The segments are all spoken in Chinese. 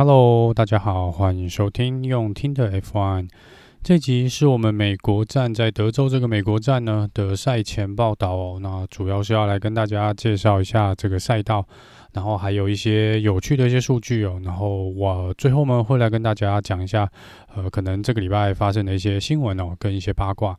Hello，大家好，欢迎收听用听的 F1。这集是我们美国站在德州这个美国站呢的赛前报道哦。那主要是要来跟大家介绍一下这个赛道，然后还有一些有趣的一些数据哦。然后我最后呢会来跟大家讲一下，呃，可能这个礼拜发生的一些新闻哦，跟一些八卦。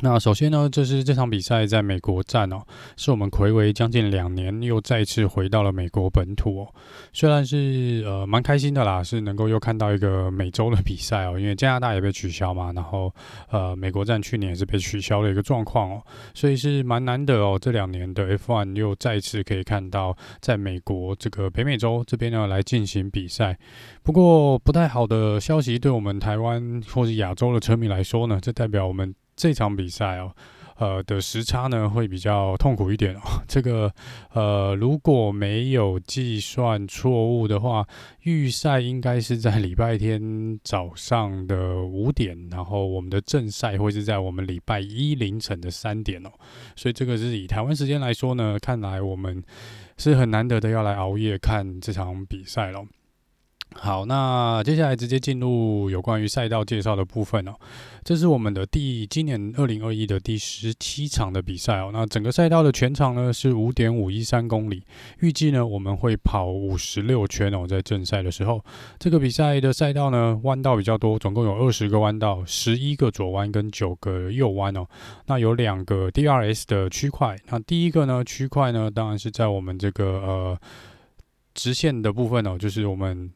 那首先呢，这是这场比赛在美国站哦，是我们睽违将近两年又再次回到了美国本土哦。虽然是呃蛮开心的啦，是能够又看到一个美洲的比赛哦，因为加拿大也被取消嘛，然后呃美国站去年也是被取消的一个状况哦，所以是蛮难得哦，这两年的 F1 又再次可以看到在美国这个北美洲这边呢来进行比赛。不过不太好的消息，对我们台湾或是亚洲的车迷来说呢，这代表我们。这场比赛哦，呃的时差呢会比较痛苦一点哦。这个呃如果没有计算错误的话，预赛应该是在礼拜天早上的五点，然后我们的正赛会是在我们礼拜一凌晨的三点哦。所以这个是以台湾时间来说呢，看来我们是很难得的要来熬夜看这场比赛了。好，那接下来直接进入有关于赛道介绍的部分哦。这是我们的第今年二零二一的第十七场的比赛哦。那整个赛道的全长呢是五点五一三公里，预计呢我们会跑五十六圈哦。在正赛的时候，这个比赛的赛道呢弯道比较多，总共有二十个弯道，十一个左弯跟九个右弯哦。那有两个 DRS 的区块，那第一个呢区块呢当然是在我们这个呃直线的部分哦，就是我们。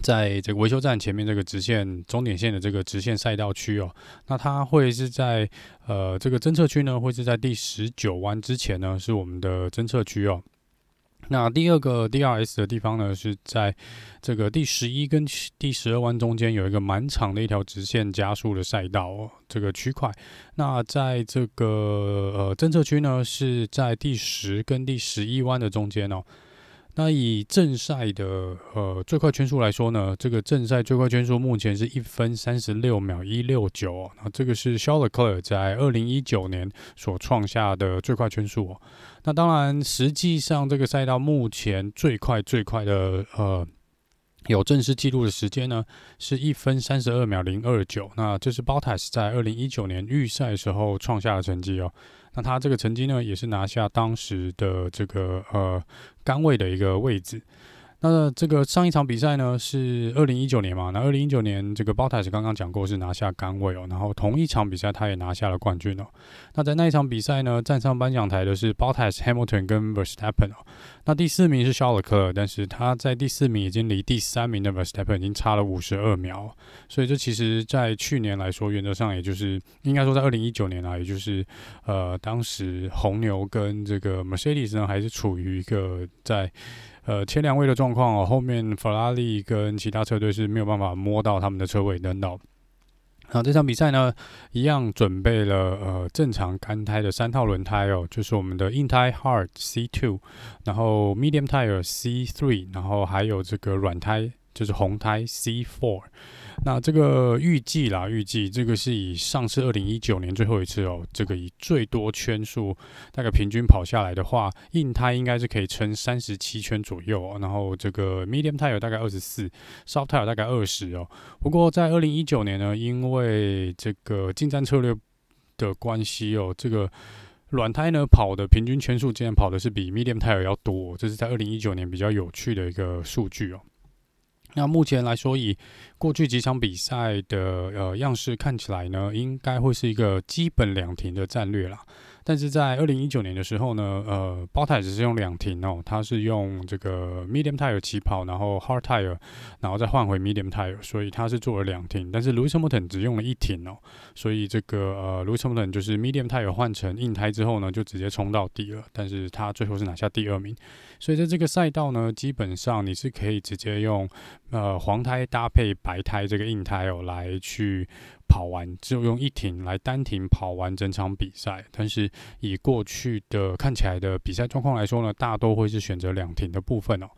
在这个维修站前面这个直线终点线的这个直线赛道区哦，那它会是在呃这个侦测区呢，会是在第十九弯之前呢，是我们的侦测区哦。那第二个 DRS 的地方呢，是在这个第十一跟第十二弯中间有一个蛮长的一条直线加速的赛道哦，这个区块。那在这个呃侦测区呢，是在第十跟第十一弯的中间哦。那以正赛的呃最快圈速来说呢，这个正赛最快圈速目前是一分三十六秒一六九，那这个是肖勒克尔在二零一九年所创下的最快圈速哦。那当然，实际上这个赛道目前最快最快的呃。有正式记录的时间呢，是一分三十二秒零二九。那这是 Bottas 在二零一九年预赛时候创下的成绩哦。那他这个成绩呢，也是拿下当时的这个呃杆位的一个位置。那这个上一场比赛呢是二零一九年嘛？那二零一九年这个 Bottas 刚刚讲过是拿下杆位哦，然后同一场比赛他也拿下了冠军哦。那在那一场比赛呢，站上颁奖台的是 Bottas、Hamilton 跟 Verstappen 哦。那第四名是肖尔克，但是他在第四名已经离第三名的 Verstappen 已经差了五十二秒，所以这其实在去年来说，原则上也就是应该说在二零一九年啊，也就是呃当时红牛跟这个 Mercedes 呢还是处于一个在。呃，前两位的状况哦，后面法拉利跟其他车队是没有办法摸到他们的车尾灯的。好，这场比赛呢，一样准备了呃正常干胎的三套轮胎哦，就是我们的硬胎 Hard C two，然后 Medium Tire C three，然后还有这个软胎就是红胎 C four。那这个预计啦，预计这个是以上次二零一九年最后一次哦，这个以最多圈数大概平均跑下来的话，硬胎应该是可以撑三十七圈左右哦，然后这个 medium tire 大概二十四，soft tire 大概二十哦。不过在二零一九年呢，因为这个进站策略的关系哦，这个软胎呢跑的平均圈数竟然跑的是比 medium tire 要多，这是在二零一九年比较有趣的一个数据哦。那目前来说，以过去几场比赛的呃样式看起来呢，应该会是一个基本两停的战略啦。但是在二零一九年的时候呢，呃包泰只是用两停哦，他是用这个 medium tire 起跑，然后 hard tire，然后再换回 medium tire，所以他是做了两停。但是 Lewis Hamilton 只用了一停哦，所以这个呃 Lewis Hamilton 就是 medium tire 换成硬胎之后呢，就直接冲到底了。但是他最后是拿下第二名。所以在这个赛道呢，基本上你是可以直接用呃黄胎搭配白胎这个硬胎哦来去。跑完就用一停来单停跑完整场比赛，但是以过去的看起来的比赛状况来说呢，大多会是选择两停的部分哦。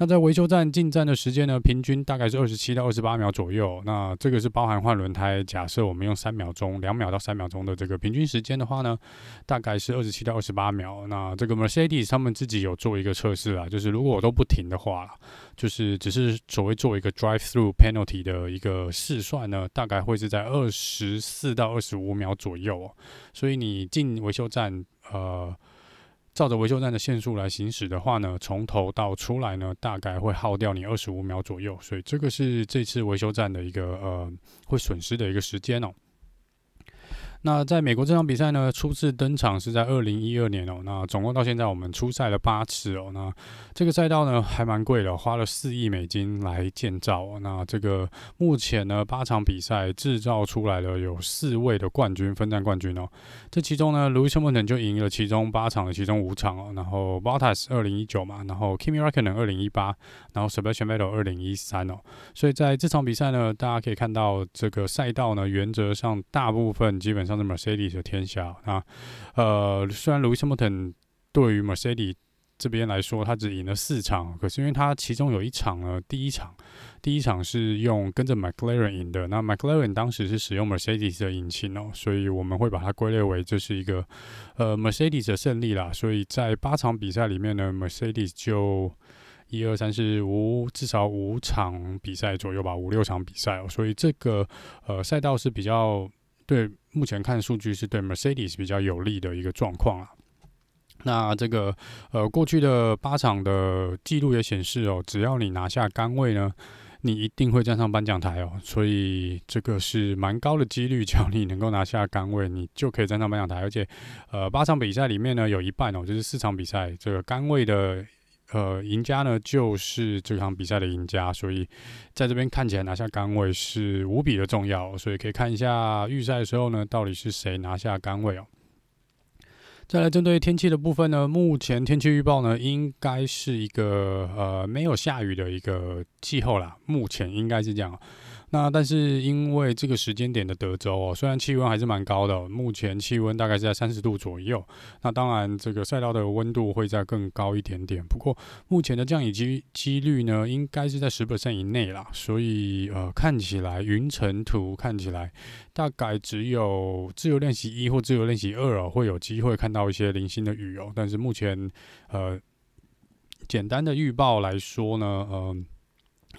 那在维修站进站的时间呢，平均大概是二十七到二十八秒左右。那这个是包含换轮胎。假设我们用三秒钟、两秒到三秒钟的这个平均时间的话呢，大概是二十七到二十八秒。那这个 Mercedes 他们自己有做一个测试啊，就是如果我都不停的话，就是只是所谓做一个 drive-through penalty 的一个试算呢，大概会是在二十四到二十五秒左右。所以你进维修站，呃。照着维修站的限速来行驶的话呢，从头到出来呢，大概会耗掉你二十五秒左右，所以这个是这次维修站的一个呃会损失的一个时间哦。那在美国这场比赛呢，初次登场是在二零一二年哦。那总共到现在我们出赛了八次哦。那这个赛道呢还蛮贵的，花了四亿美金来建造哦。那这个目前呢八场比赛制造出来了有四位的冠军，分站冠军哦。这其中呢，l o u i s Hamilton 就赢了其中八场的其中五场哦。然后 Bottas 二零一九嘛，然后 Kimi Räikkönen 二零一八，然后 Sebastian Vettel 二零一三哦。所以在这场比赛呢，大家可以看到这个赛道呢，原则上大部分基本上。像是 Mercedes 的天下啊，呃，虽然 Lewis Hamilton 对于 Mercedes 这边来说，他只赢了四场，可是因为他其中有一场呢，第一场，第一场是用跟着 McLaren 赢的，那 McLaren 当时是使用 Mercedes 的引擎哦，所以我们会把它归类为这是一个呃 Mercedes 的胜利啦。所以在八场比赛里面呢，Mercedes 就一二三四五至少五场比赛左右吧，五六场比赛哦，所以这个呃赛道是比较。对，目前看数据是对 Mercedes 比较有利的一个状况啊。那这个呃，过去的八场的记录也显示哦，只要你拿下杆位呢，你一定会站上颁奖台哦。所以这个是蛮高的几率，只要你能够拿下杆位，你就可以站上颁奖台。而且呃，八场比赛里面呢，有一半哦，就是四场比赛这个杆位的。呃，赢家呢就是这场比赛的赢家，所以在这边看起来拿下杆位是无比的重要，所以可以看一下预赛的时候呢，到底是谁拿下杆位哦。再来针对天气的部分呢，目前天气预报呢应该是一个呃没有下雨的一个气候啦，目前应该是这样。那但是因为这个时间点的德州哦，虽然气温还是蛮高的，目前气温大概是在三十度左右。那当然这个赛道的温度会再更高一点点，不过目前的降雨机几率呢，应该是在十 percent 以内啦。所以呃，看起来云层图看起来大概只有自由练习一或自由练习二哦，会有机会看到一些零星的雨哦。但是目前呃，简单的预报来说呢，嗯、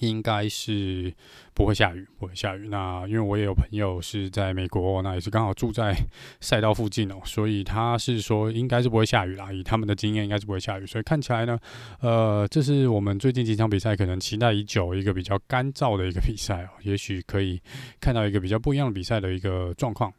应该是不会下雨，不会下雨。那因为我也有朋友是在美国，那也是刚好住在 赛道附近哦，所以他是说应该是不会下雨啦。以他们的经验，应该是不会下雨。所以看起来呢，呃，这是我们最近几场比赛可能期待已久一个比较干燥的一个比赛哦，也许可以看到一个比较不一样的比赛的一个状况。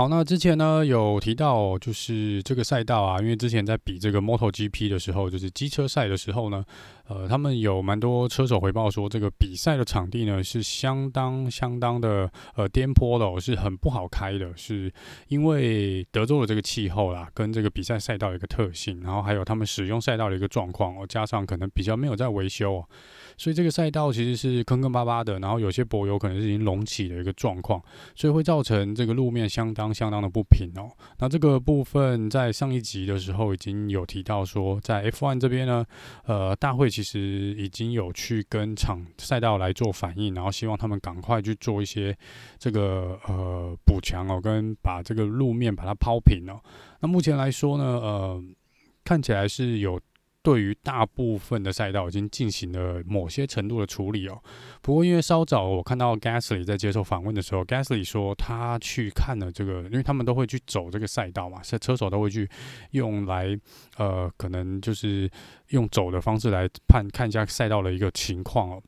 好，那之前呢有提到，就是这个赛道啊，因为之前在比这个 MotoGP 的时候，就是机车赛的时候呢，呃，他们有蛮多车手回报说，这个比赛的场地呢是相当相当的呃颠簸的哦，是很不好开的，是因为德州的这个气候啦，跟这个比赛赛道的一个特性，然后还有他们使用赛道的一个状况哦，加上可能比较没有在维修，哦所以这个赛道其实是坑坑巴巴的，然后有些柏油可能是已经隆起的一个状况，所以会造成这个路面相当。相当的不平哦。那这个部分在上一集的时候已经有提到说，在 F1 这边呢，呃，大会其实已经有去跟场赛道来做反应，然后希望他们赶快去做一些这个呃补强哦，跟把这个路面把它抛平哦。那目前来说呢，呃，看起来是有。对于大部分的赛道已经进行了某些程度的处理哦。不过因为稍早我看到 Gasly 在接受访问的时候，Gasly 说他去看了这个，因为他们都会去走这个赛道嘛，车车手都会去用来呃，可能就是用走的方式来判看一下赛道的一个情况哦。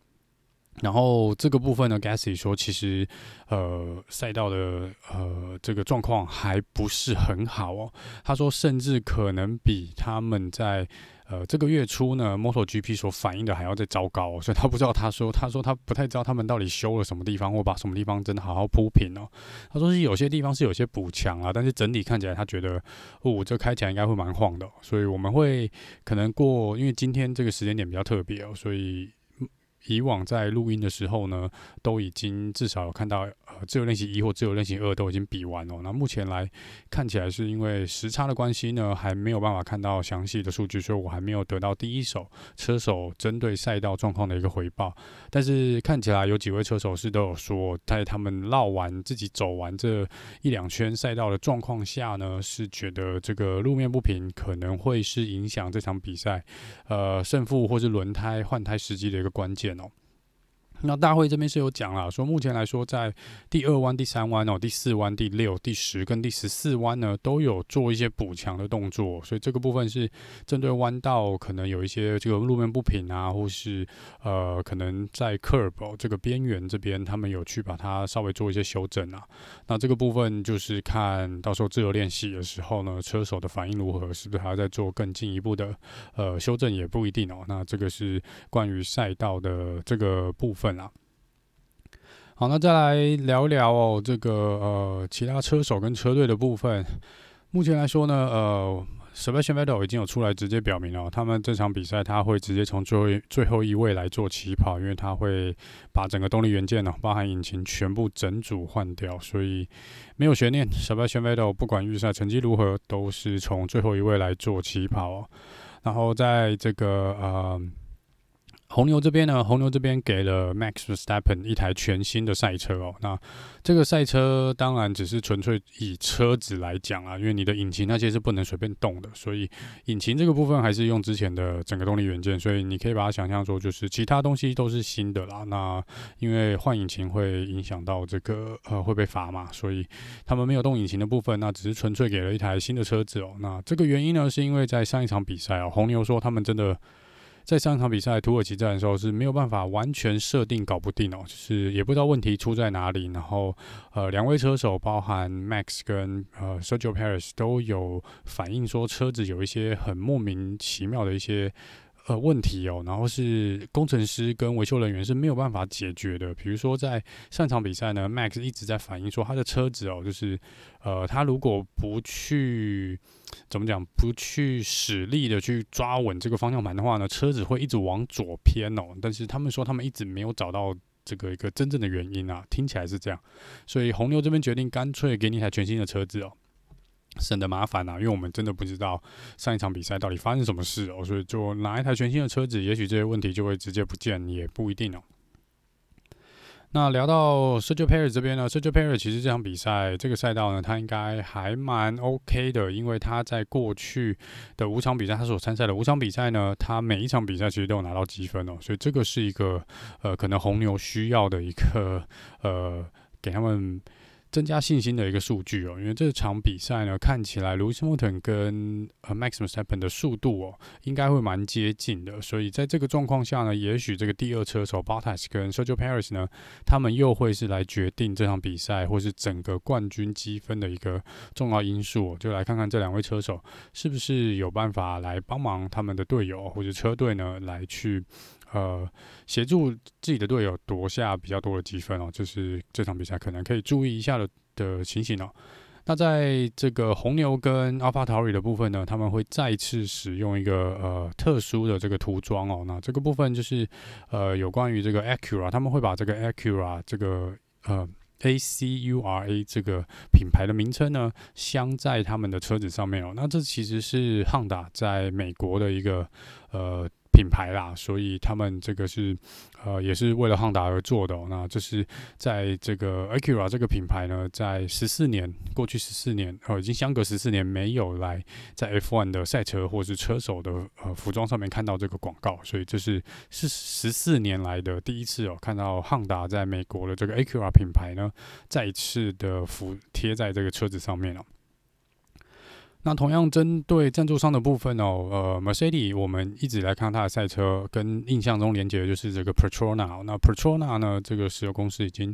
然后这个部分呢，Gasly 说其实呃赛道的呃这个状况还不是很好哦。他说甚至可能比他们在呃，这个月初呢，MotoGP 所反映的还要再糟糕，所以他不知道。他说，他说他不太知道他们到底修了什么地方，或把什么地方真的好好铺平哦。他说是有些地方是有些补强啊，但是整体看起来他觉得，哦，这开起来应该会蛮晃的。所以我们会可能过，因为今天这个时间点比较特别哦，所以以往在录音的时候呢，都已经至少有看到呃自由练习一或自由练习二都已经比完了。那目前来看起来是因为时差的关系呢，还没有办法看到详细的数据，所以我还没有得到第一手车手针对赛道状况的一个回报。但是看起来有几位车手是都有说，在他们绕完自己走完这一两圈赛道的状况下呢，是觉得这个路面不平可能会是影响这场比赛呃胜负或是轮胎换胎时机的一个关键哦。那大会这边是有讲啦，说目前来说，在第二弯、第三弯哦、第四弯、第六、第十跟第十四弯呢，都有做一些补强的动作，所以这个部分是针对弯道可能有一些这个路面不平啊，或是呃可能在 curb、这个边缘这边，他们有去把它稍微做一些修正啊。那这个部分就是看到时候自由练习的时候呢，车手的反应如何，是不是还要再做更进一步的呃修正也不一定哦。那这个是关于赛道的这个部分。好，那再来聊聊哦，这个呃，其他车手跟车队的部分。目前来说呢，呃，Sebastian Vettel 已经有出来直接表明了，他们这场比赛他会直接从最后最后一位来做起跑，因为他会把整个动力元件呢，包含引擎全部整组换掉，所以没有悬念。Sebastian Vettel 不管预赛成绩如何，都是从最后一位来做起跑。然后在这个呃。红牛这边呢，红牛这边给了 Max Verstappen 一台全新的赛车哦。那这个赛车当然只是纯粹以车子来讲啊，因为你的引擎那些是不能随便动的，所以引擎这个部分还是用之前的整个动力元件，所以你可以把它想象说，就是其他东西都是新的啦。那因为换引擎会影响到这个呃会被罚嘛，所以他们没有动引擎的部分，那只是纯粹给了一台新的车子哦。那这个原因呢，是因为在上一场比赛哦，红牛说他们真的。在上场比赛土耳其站的时候是没有办法完全设定搞不定哦，就是也不知道问题出在哪里。然后呃，两位车手包含 Max 跟呃 Sergio Perez 都有反映说车子有一些很莫名其妙的一些呃问题哦，然后是工程师跟维修人员是没有办法解决的。比如说在上场比赛呢，Max 一直在反映说他的车子哦，就是呃他如果不去。怎么讲？不去使力的去抓稳这个方向盘的话呢，车子会一直往左偏哦。但是他们说他们一直没有找到这个一个真正的原因啊，听起来是这样。所以红牛这边决定干脆给你一台全新的车子哦，省得麻烦啊。因为我们真的不知道上一场比赛到底发生什么事哦，所以就拿一台全新的车子，也许这些问题就会直接不见，也不一定哦。那聊到 Sergio Perez 这边呢，Sergio Perez 其实这场比赛这个赛道呢，他应该还蛮 OK 的，因为他在过去的五场比赛，他所参赛的五场比赛呢，他每一场比赛其实都有拿到积分哦，所以这个是一个呃，可能红牛需要的一个呃，给他们。增加信心的一个数据哦，因为这场比赛呢，看起来 Lewis Hamilton 跟呃 Max Verstappen 的速度哦，应该会蛮接近的，所以在这个状况下呢，也许这个第二车手 Bottas 跟 Sergio Perez 呢，他们又会是来决定这场比赛或是整个冠军积分的一个重要因素。就来看看这两位车手是不是有办法来帮忙他们的队友或者车队呢，来去。呃，协助自己的队友夺下比较多的积分哦，就是这场比赛可能可以注意一下的的情形哦。那在这个红牛跟 AlphaTauri 的部分呢，他们会再次使用一个呃特殊的这个涂装哦。那这个部分就是呃有关于这个 Acura，他们会把这个 Acura 这个呃 A C U R A 这个品牌的名称呢镶在他们的车子上面哦。那这其实是 Honda 在美国的一个呃。品牌啦，所以他们这个是呃，也是为了汉达而做的。那这是在这个 Acura 这个品牌呢，在十四年过去十四年，呃，已经相隔十四年没有来在 F1 的赛车或是车手的呃服装上面看到这个广告，所以这是是十四年来的第一次哦，看到汉达在美国的这个 Acura 品牌呢，再一次的服贴在这个车子上面了。那同样针对赞助商的部分哦，呃，Mercedes 我们一直来看它的赛车，跟印象中连接的就是这个 Petrona。那 Petrona 呢，这个石油公司已经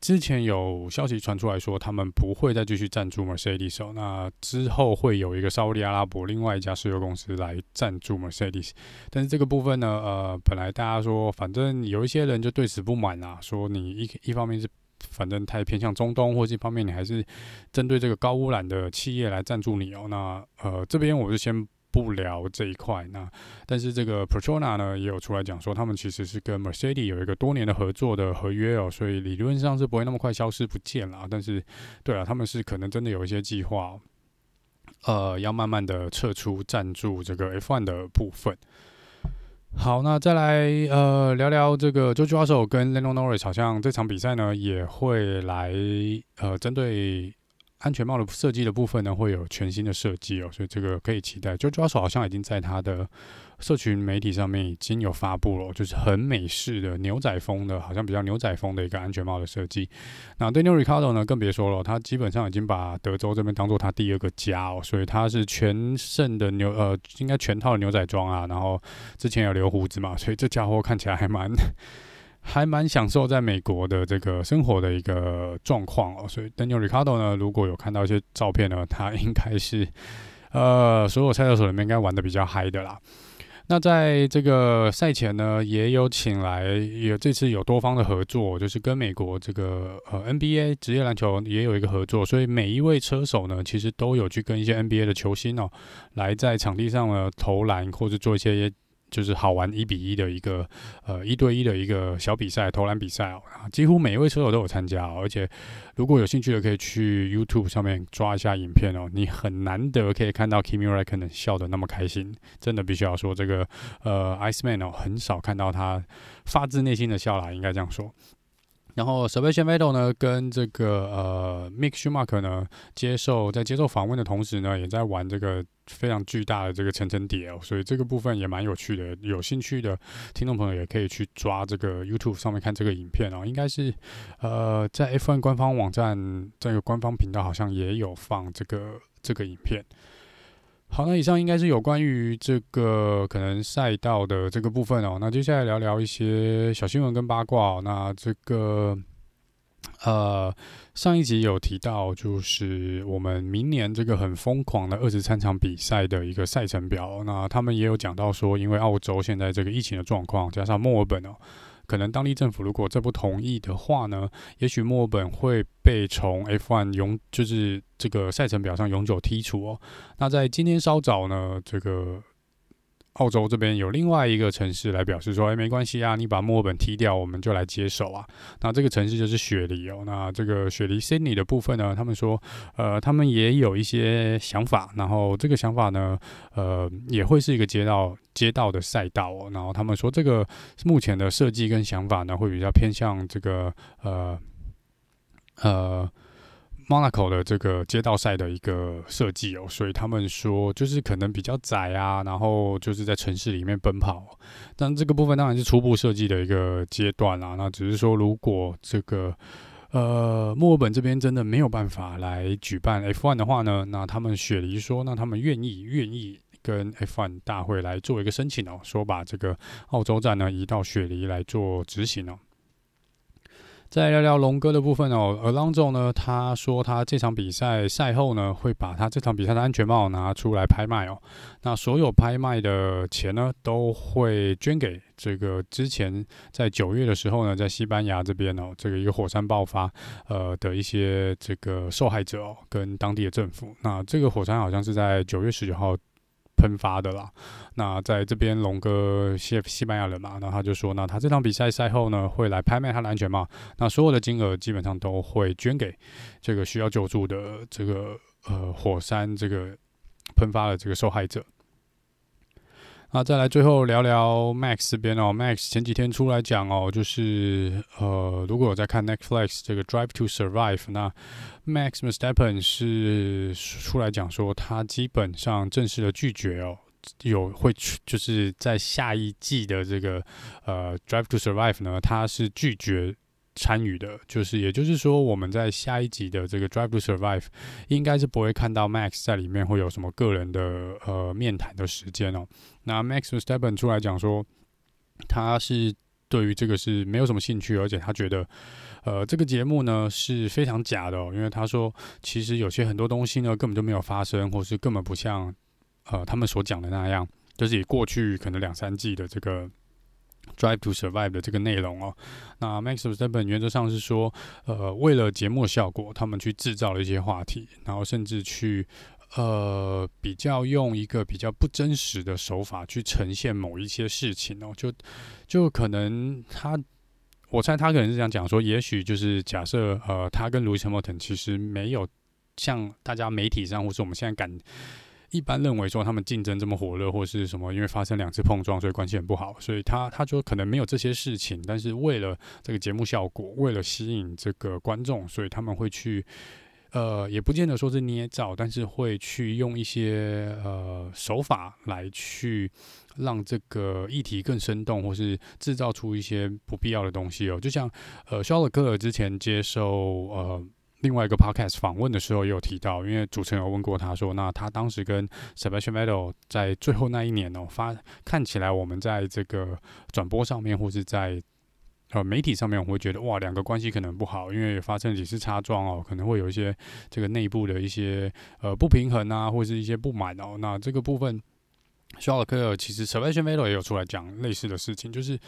之前有消息传出来说，他们不会再继续赞助 Mercedes 哦。那之后会有一个沙乌地阿拉伯另外一家石油公司来赞助 Mercedes。但是这个部分呢，呃，本来大家说，反正有一些人就对此不满啊，说你一一方面是。反正太偏向中东，或者一方面你还是针对这个高污染的企业来赞助你哦。那呃，这边我就先不聊这一块。那但是这个 p e t r o n a 呢，也有出来讲说，他们其实是跟 Mercedes 有一个多年的合作的合约哦，所以理论上是不会那么快消失不见了。但是，对啊，他们是可能真的有一些计划，呃，要慢慢的撤出赞助这个 F1 的部分。好，那再来呃聊聊这个 Jojo 杀手跟 Leon Norris，好像这场比赛呢也会来呃针对。安全帽的设计的部分呢，会有全新的设计哦，所以这个可以期待。就抓手好像已经在他的社群媒体上面已经有发布了，就是很美式的牛仔风的，好像比较牛仔风的一个安全帽的设计。那 Daniel Ricardo 呢，更别说了，他基本上已经把德州这边当做他第二个家哦，所以他是全胜的牛呃，应该全套的牛仔装啊，然后之前有留胡子嘛，所以这家伙看起来还蛮。还蛮享受在美国的这个生活的一个状况哦，所以 Daniel Ricardo 呢，如果有看到一些照片呢，他应该是呃所有赛车手里面应该玩的比较嗨的啦。那在这个赛前呢，也有请来，有这次有多方的合作，就是跟美国这个呃 NBA 职业篮球也有一个合作，所以每一位车手呢，其实都有去跟一些 NBA 的球星哦，来在场地上呢投篮或者做一些。就是好玩一比一的一个呃一对一的一个小比赛投篮比赛哦，几乎每一位车手都有参加哦，而且如果有兴趣的可以去 YouTube 上面抓一下影片哦，你很难得可以看到 Kimi r a c k o n 笑得那么开心，真的必须要说这个呃 Iceman 哦，很少看到他发自内心的笑啦，应该这样说。然后 Sebastian Vettel 呢，跟这个呃 Mick Schumacher 呢，接受在接受访问的同时呢，也在玩这个非常巨大的这个层层叠哦，所以这个部分也蛮有趣的。有兴趣的听众朋友也可以去抓这个 YouTube 上面看这个影片哦，应该是呃在 F1 官方网站这个官方频道好像也有放这个这个影片。好，那以上应该是有关于这个可能赛道的这个部分哦。那接下来聊聊一些小新闻跟八卦。那这个呃，上一集有提到，就是我们明年这个很疯狂的二十三场比赛的一个赛程表。那他们也有讲到说，因为澳洲现在这个疫情的状况，加上墨尔本哦。可能当地政府如果再不同意的话呢，也许墨尔本会被从 F1 永就是这个赛程表上永久剔除哦。那在今天稍早呢，这个。澳洲这边有另外一个城市来表示说：“哎，没关系啊，你把墨本踢掉，我们就来接手啊。”那这个城市就是雪梨哦。那这个雪梨 Sydney 的部分呢，他们说，呃，他们也有一些想法。然后这个想法呢，呃，也会是一个街道街道的赛道。然后他们说，这个目前的设计跟想法呢，会比较偏向这个呃呃。Monaco 的这个街道赛的一个设计哦，所以他们说就是可能比较窄啊，然后就是在城市里面奔跑。但这个部分当然是初步设计的一个阶段啦。那只是说，如果这个呃墨尔本这边真的没有办法来举办 F1 的话呢，那他们雪梨说，那他们愿意愿意跟 F1 大会来做一个申请哦，说把这个澳洲站呢移到雪梨来做执行哦。再聊聊龙哥的部分哦，Alonso 呢，他说他这场比赛赛后呢，会把他这场比赛的安全帽拿出来拍卖哦。那所有拍卖的钱呢，都会捐给这个之前在九月的时候呢，在西班牙这边哦，这个一个火山爆发呃的一些这个受害者哦，跟当地的政府。那这个火山好像是在九月十九号。喷发的啦，那在这边龙哥西西班牙人嘛，那他就说，那他这场比赛赛后呢，会来拍卖他的安全帽，那所有的金额基本上都会捐给这个需要救助的这个呃火山这个喷发的这个受害者。那再来最后聊聊 Max 这边哦，Max 前几天出来讲哦，就是呃，如果有在看 Netflix 这个 Drive to Survive，那 Max Verstappen 是出来讲说，他基本上正式的拒绝哦，有会去就是在下一季的这个呃 Drive to Survive 呢，他是拒绝。参与的，就是也就是说，我们在下一集的这个《Drive to Survive》应该是不会看到 Max 在里面会有什么个人的呃面谈的时间哦。那 Max Verstappen 出来讲说，他是对于这个是没有什么兴趣，而且他觉得呃这个节目呢是非常假的哦，因为他说其实有些很多东西呢根本就没有发生，或是根本不像呃他们所讲的那样，就是以过去可能两三季的这个。Drive to Survive 的这个内容哦，那 Max Verstappen 原则上是说，呃，为了节目效果，他们去制造了一些话题，然后甚至去呃比较用一个比较不真实的手法去呈现某一些事情哦，就就可能他，我猜他可能是这样讲说，也许就是假设呃，他跟 Lewis Hamilton 其实没有像大家媒体上或是我们现在感。一般认为说他们竞争这么火热，或是什么，因为发生两次碰撞，所以关系很不好。所以他他就可能没有这些事情，但是为了这个节目效果，为了吸引这个观众，所以他们会去，呃，也不见得说是捏造，但是会去用一些呃手法来去让这个议题更生动，或是制造出一些不必要的东西哦。就像呃肖尔克尔之前接受呃。另外一个 podcast 访问的时候也有提到，因为主持人有问过他说，那他当时跟 Sebastian Vettel 在最后那一年哦，发看起来我们在这个转播上面或是在呃媒体上面，我会觉得哇，两个关系可能不好，因为发生几次擦撞哦，可能会有一些这个内部的一些呃不平衡啊，或是一些不满哦。那这个部分，肖尔克尔其实 Sebastian Vettel 也有出来讲类似的事情，就是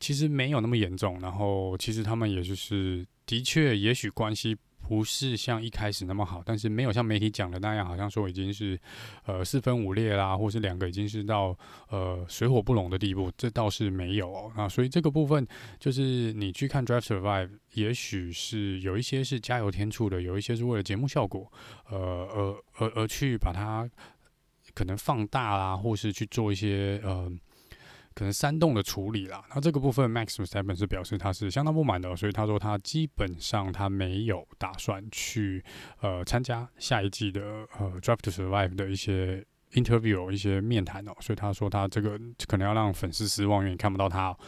其实没有那么严重，然后其实他们也就是的确也许关系。不是像一开始那么好，但是没有像媒体讲的那样，好像说已经是呃四分五裂啦，或是两个已经是到呃水火不容的地步，这倒是没有哦。那所以这个部分就是你去看 Drive Survive，也许是有一些是加油添醋的，有一些是为了节目效果，呃，而而而去把它可能放大啦，或是去做一些呃。可能煽动的处理啦，那这个部分，Max s t e p e n 是表示他是相当不满的，所以他说他基本上他没有打算去呃参加下一季的呃 Drive to Survive 的一些 interview 一些面谈哦，所以他说他这个可能要让粉丝失望，因为看不到他哦。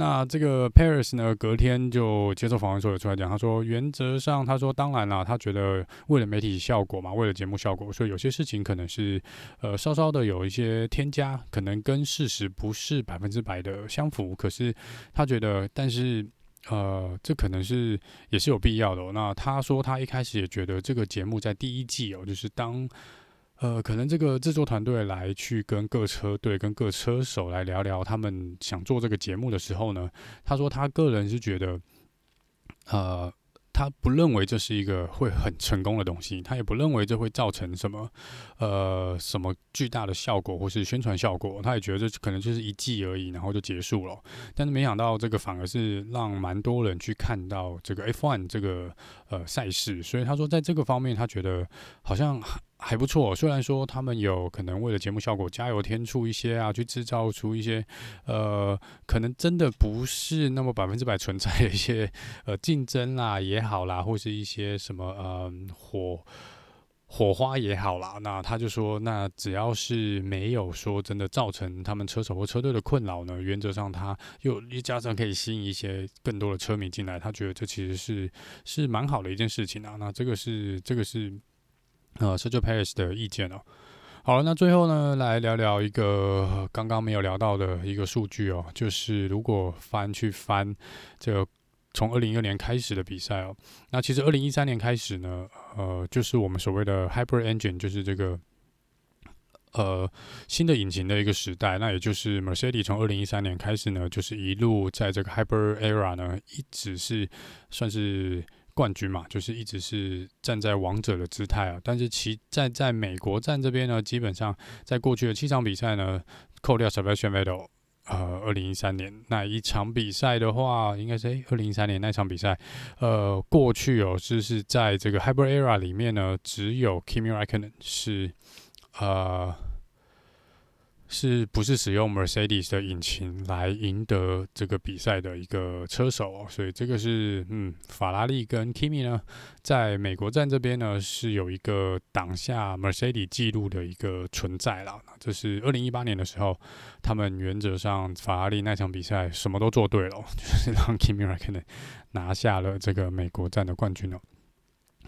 那这个 Perez 呢，隔天就接受访问时候有出来讲，他说原则上，他说当然啦，他觉得为了媒体效果嘛，为了节目效果，所以有些事情可能是呃稍稍的有一些添加，可能跟事实不是百分之百的相符。可是他觉得，但是呃，这可能是也是有必要的。那他说他一开始也觉得这个节目在第一季哦，就是当。呃，可能这个制作团队来去跟各车队、跟各车手来聊聊他们想做这个节目的时候呢，他说他个人是觉得，呃。他不认为这是一个会很成功的东西，他也不认为这会造成什么呃什么巨大的效果或是宣传效果，他也觉得这可能就是一季而已，然后就结束了。但是没想到这个反而是让蛮多人去看到这个 F1 这个呃赛事，所以他说在这个方面他觉得好像。还不错，虽然说他们有可能为了节目效果加油添醋一些啊，去制造出一些呃，可能真的不是那么百分之百存在的一些呃竞争啦也好啦，或是一些什么呃火火花也好啦。那他就说，那只要是没有说真的造成他们车手或车队的困扰呢，原则上他又一加上可以吸引一些更多的车迷进来，他觉得这其实是是蛮好的一件事情啊。那这个是这个是。呃 s e r g i Perez 的意见哦。好了，那最后呢，来聊聊一个刚刚没有聊到的一个数据哦，就是如果翻去翻这个从二零一二年开始的比赛哦，那其实二零一三年开始呢，呃，就是我们所谓的 Hybrid Engine，就是这个呃新的引擎的一个时代。那也就是 Mercedes 从二零一三年开始呢，就是一路在这个 Hybrid Era 呢，一直是算是。冠军嘛，就是一直是站在王者的姿态啊。但是其在在美国站这边呢，基本上在过去的七场比赛呢，扣掉 Sebastian Vettel，呃，二零一三年那一场比赛的话，应该是诶，二零一三年那场比赛，呃，过去哦，就是在这个 Hyper Era 里面呢，只有 Kimi Räikkönen 是呃。是不是使用 Mercedes 的引擎来赢得这个比赛的一个车手？所以这个是嗯，法拉利跟 Kimi 呢，在美国站这边呢是有一个挡下 Mercedes 记录的一个存在了。这是二零一八年的时候，他们原则上法拉利那场比赛什么都做对了，就是让 Kimi Räikkönen 拿下了这个美国站的冠军哦。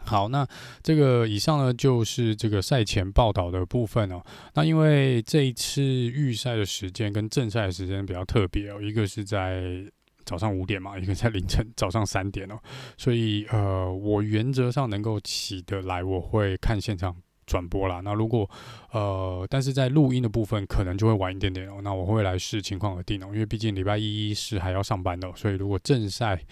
好，那这个以上呢，就是这个赛前报道的部分哦。那因为这一次预赛的时间跟正赛的时间比较特别哦，一个是在早上五点嘛，一个在凌晨早上三点哦。所以呃，我原则上能够起得来，我会看现场转播啦。那如果呃，但是在录音的部分可能就会晚一点点哦。那我会来视情况而定哦，因为毕竟礼拜一是还要上班的，所以如果正赛。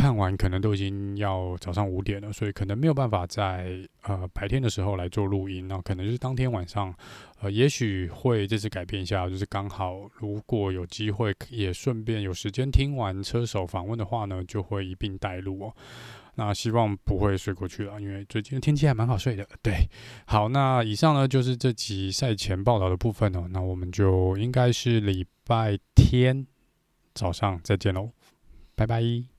看完可能都已经要早上五点了，所以可能没有办法在呃白天的时候来做录音，那可能就是当天晚上，呃，也许会这次改变一下，就是刚好如果有机会也顺便有时间听完车手访问的话呢，就会一并带录哦。那希望不会睡过去了，因为最近天气还蛮好睡的。对，好，那以上呢就是这集赛前报道的部分哦。那我们就应该是礼拜天早上再见喽，拜拜。